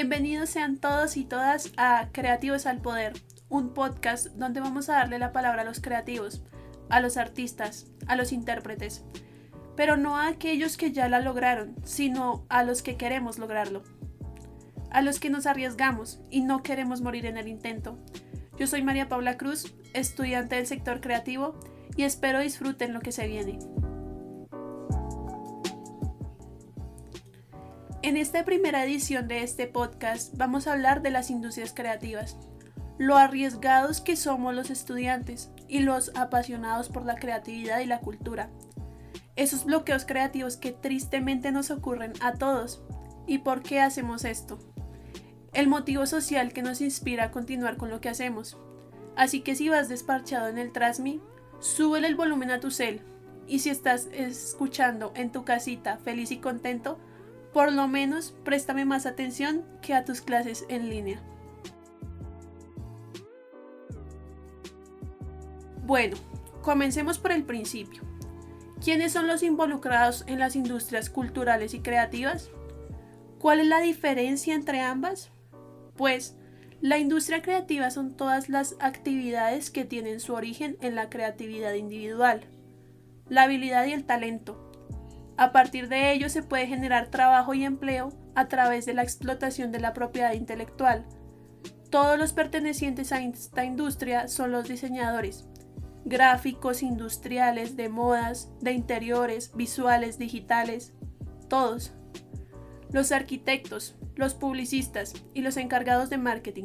Bienvenidos sean todos y todas a Creativos al Poder, un podcast donde vamos a darle la palabra a los creativos, a los artistas, a los intérpretes, pero no a aquellos que ya la lograron, sino a los que queremos lograrlo, a los que nos arriesgamos y no queremos morir en el intento. Yo soy María Paula Cruz, estudiante del sector creativo, y espero disfruten lo que se viene. En esta primera edición de este podcast vamos a hablar de las industrias creativas, lo arriesgados que somos los estudiantes y los apasionados por la creatividad y la cultura. Esos bloqueos creativos que tristemente nos ocurren a todos. ¿Y por qué hacemos esto? El motivo social que nos inspira a continuar con lo que hacemos. Así que si vas desparchado en el Trasmi, súbele el volumen a tu cel. Y si estás escuchando en tu casita feliz y contento, por lo menos préstame más atención que a tus clases en línea. Bueno, comencemos por el principio. ¿Quiénes son los involucrados en las industrias culturales y creativas? ¿Cuál es la diferencia entre ambas? Pues, la industria creativa son todas las actividades que tienen su origen en la creatividad individual, la habilidad y el talento, a partir de ello se puede generar trabajo y empleo a través de la explotación de la propiedad intelectual. Todos los pertenecientes a esta industria son los diseñadores, gráficos, industriales, de modas, de interiores, visuales, digitales, todos. Los arquitectos, los publicistas y los encargados de marketing.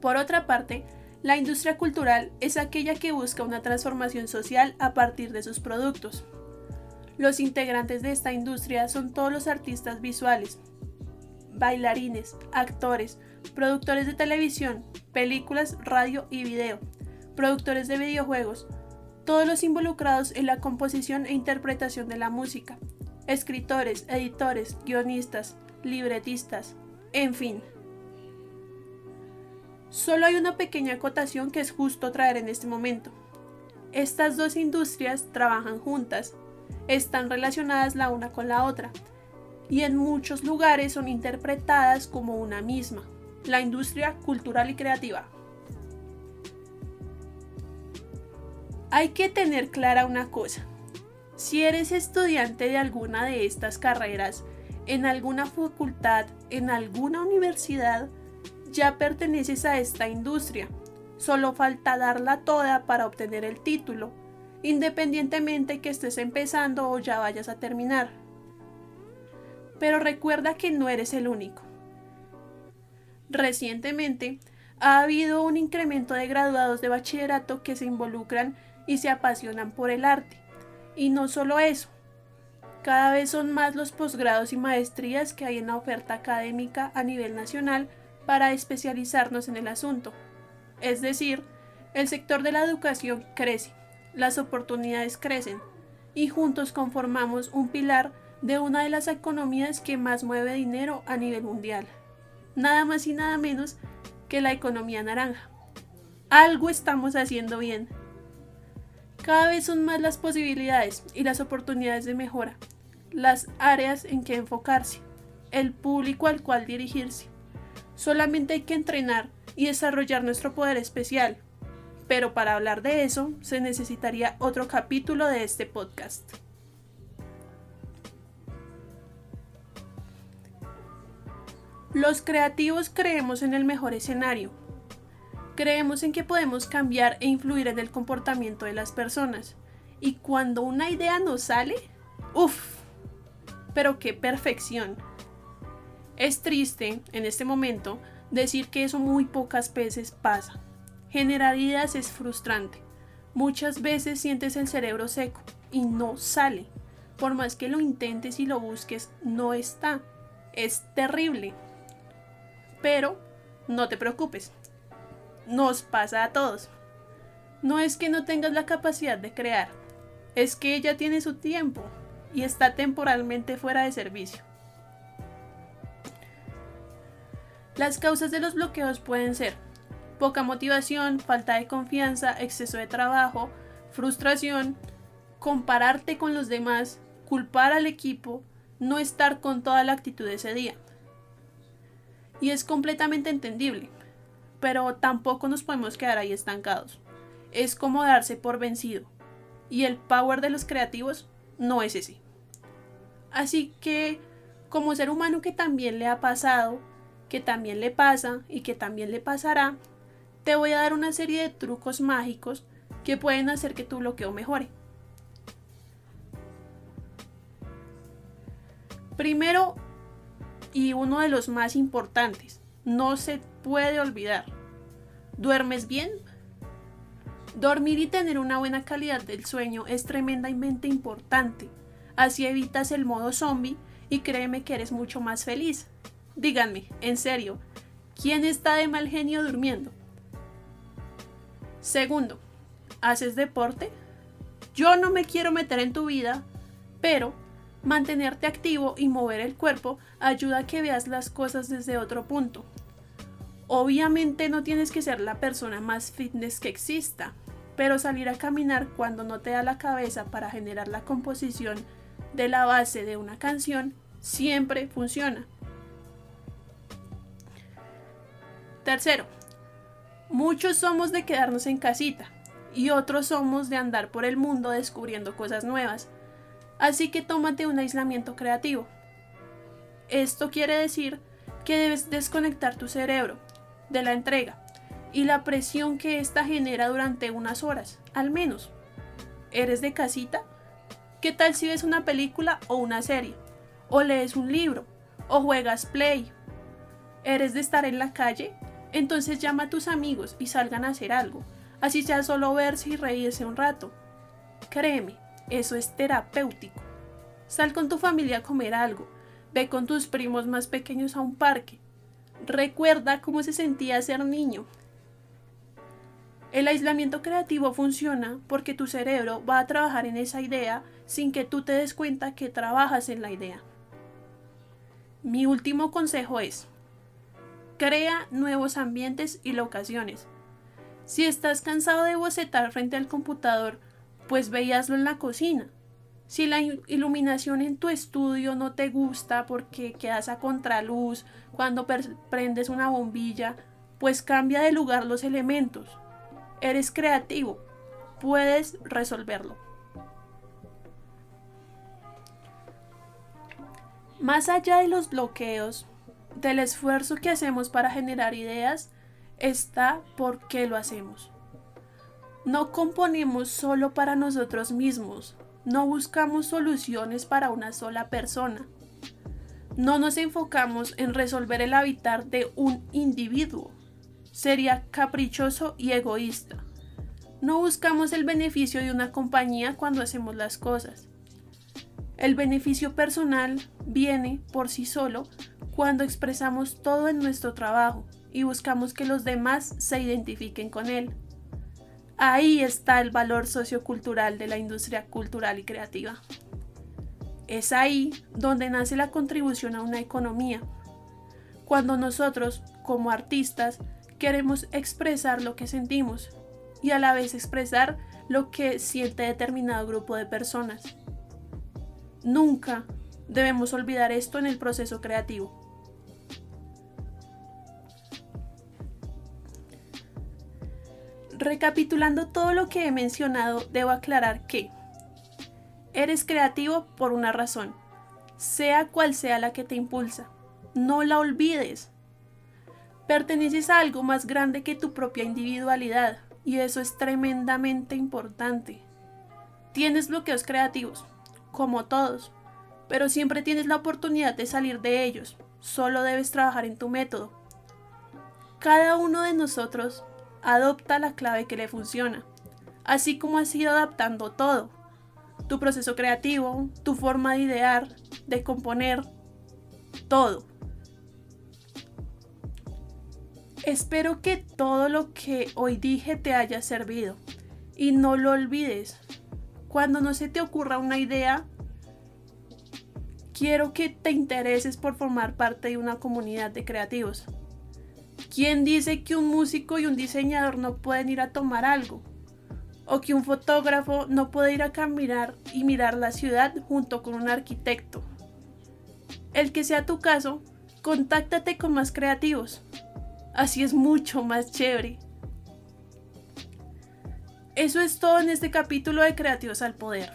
Por otra parte, la industria cultural es aquella que busca una transformación social a partir de sus productos. Los integrantes de esta industria son todos los artistas visuales, bailarines, actores, productores de televisión, películas, radio y video, productores de videojuegos, todos los involucrados en la composición e interpretación de la música, escritores, editores, guionistas, libretistas, en fin. Solo hay una pequeña acotación que es justo traer en este momento. Estas dos industrias trabajan juntas están relacionadas la una con la otra y en muchos lugares son interpretadas como una misma, la industria cultural y creativa. Hay que tener clara una cosa. Si eres estudiante de alguna de estas carreras, en alguna facultad, en alguna universidad, ya perteneces a esta industria. Solo falta darla toda para obtener el título independientemente que estés empezando o ya vayas a terminar. Pero recuerda que no eres el único. Recientemente ha habido un incremento de graduados de bachillerato que se involucran y se apasionan por el arte. Y no solo eso, cada vez son más los posgrados y maestrías que hay en la oferta académica a nivel nacional para especializarnos en el asunto. Es decir, el sector de la educación crece las oportunidades crecen y juntos conformamos un pilar de una de las economías que más mueve dinero a nivel mundial. Nada más y nada menos que la economía naranja. Algo estamos haciendo bien. Cada vez son más las posibilidades y las oportunidades de mejora, las áreas en que enfocarse, el público al cual dirigirse. Solamente hay que entrenar y desarrollar nuestro poder especial, pero para hablar de eso se necesitaría otro capítulo de este podcast. Los creativos creemos en el mejor escenario. Creemos en que podemos cambiar e influir en el comportamiento de las personas. Y cuando una idea nos sale, uff, pero qué perfección. Es triste, en este momento, decir que eso muy pocas veces pasa. Generar ideas es frustrante. Muchas veces sientes el cerebro seco y no sale. Por más que lo intentes y lo busques, no está. Es terrible. Pero no te preocupes. Nos pasa a todos. No es que no tengas la capacidad de crear, es que ella tiene su tiempo y está temporalmente fuera de servicio. Las causas de los bloqueos pueden ser poca motivación, falta de confianza, exceso de trabajo, frustración, compararte con los demás, culpar al equipo, no estar con toda la actitud ese día. Y es completamente entendible, pero tampoco nos podemos quedar ahí estancados. Es como darse por vencido. Y el power de los creativos no es ese. Así que, como ser humano que también le ha pasado, que también le pasa y que también le pasará, te voy a dar una serie de trucos mágicos que pueden hacer que tu bloqueo mejore. Primero, y uno de los más importantes, no se puede olvidar. ¿Duermes bien? Dormir y tener una buena calidad del sueño es tremendamente importante. Así evitas el modo zombie y créeme que eres mucho más feliz. Díganme, en serio, ¿quién está de mal genio durmiendo? Segundo, ¿haces deporte? Yo no me quiero meter en tu vida, pero mantenerte activo y mover el cuerpo ayuda a que veas las cosas desde otro punto. Obviamente no tienes que ser la persona más fitness que exista, pero salir a caminar cuando no te da la cabeza para generar la composición de la base de una canción siempre funciona. Tercero, muchos somos de quedarnos en casita y otros somos de andar por el mundo descubriendo cosas nuevas. Así que tómate un aislamiento creativo. Esto quiere decir que debes desconectar tu cerebro de la entrega y la presión que ésta genera durante unas horas, al menos. ¿Eres de casita? ¿Qué tal si ves una película o una serie? ¿O lees un libro? ¿O juegas play? ¿Eres de estar en la calle? Entonces llama a tus amigos y salgan a hacer algo, así sea solo verse y reírse un rato. Créeme, eso es terapéutico. Sal con tu familia a comer algo, ve con tus primos más pequeños a un parque, Recuerda cómo se sentía ser niño. El aislamiento creativo funciona porque tu cerebro va a trabajar en esa idea sin que tú te des cuenta que trabajas en la idea. Mi último consejo es, crea nuevos ambientes y locaciones. Si estás cansado de bocetar frente al computador, pues veíaslo en la cocina. Si la iluminación en tu estudio no te gusta porque quedas a contraluz cuando prendes una bombilla, pues cambia de lugar los elementos. Eres creativo, puedes resolverlo. Más allá de los bloqueos, del esfuerzo que hacemos para generar ideas, está por qué lo hacemos. No componemos solo para nosotros mismos, no buscamos soluciones para una sola persona. No nos enfocamos en resolver el habitar de un individuo. Sería caprichoso y egoísta. No buscamos el beneficio de una compañía cuando hacemos las cosas. El beneficio personal viene por sí solo cuando expresamos todo en nuestro trabajo y buscamos que los demás se identifiquen con él. Ahí está el valor sociocultural de la industria cultural y creativa. Es ahí donde nace la contribución a una economía. Cuando nosotros, como artistas, queremos expresar lo que sentimos y a la vez expresar lo que siente determinado grupo de personas. Nunca debemos olvidar esto en el proceso creativo. Recapitulando todo lo que he mencionado, debo aclarar que eres creativo por una razón, sea cual sea la que te impulsa. No la olvides. Perteneces a algo más grande que tu propia individualidad y eso es tremendamente importante. Tienes bloqueos creativos, como todos, pero siempre tienes la oportunidad de salir de ellos. Solo debes trabajar en tu método. Cada uno de nosotros adopta la clave que le funciona, así como has ido adaptando todo, tu proceso creativo, tu forma de idear, de componer, todo. Espero que todo lo que hoy dije te haya servido y no lo olvides. Cuando no se te ocurra una idea, quiero que te intereses por formar parte de una comunidad de creativos. ¿Quién dice que un músico y un diseñador no pueden ir a tomar algo? ¿O que un fotógrafo no puede ir a caminar y mirar la ciudad junto con un arquitecto? El que sea tu caso, Contáctate con más creativos. Así es mucho más chévere. Eso es todo en este capítulo de Creativos al Poder.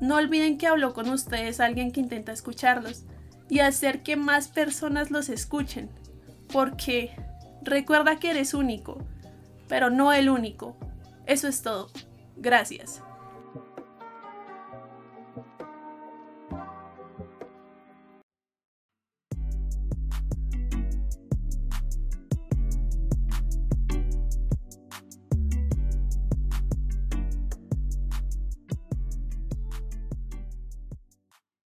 No olviden que habló con ustedes alguien que intenta escucharlos y hacer que más personas los escuchen. Porque recuerda que eres único, pero no el único. Eso es todo. Gracias.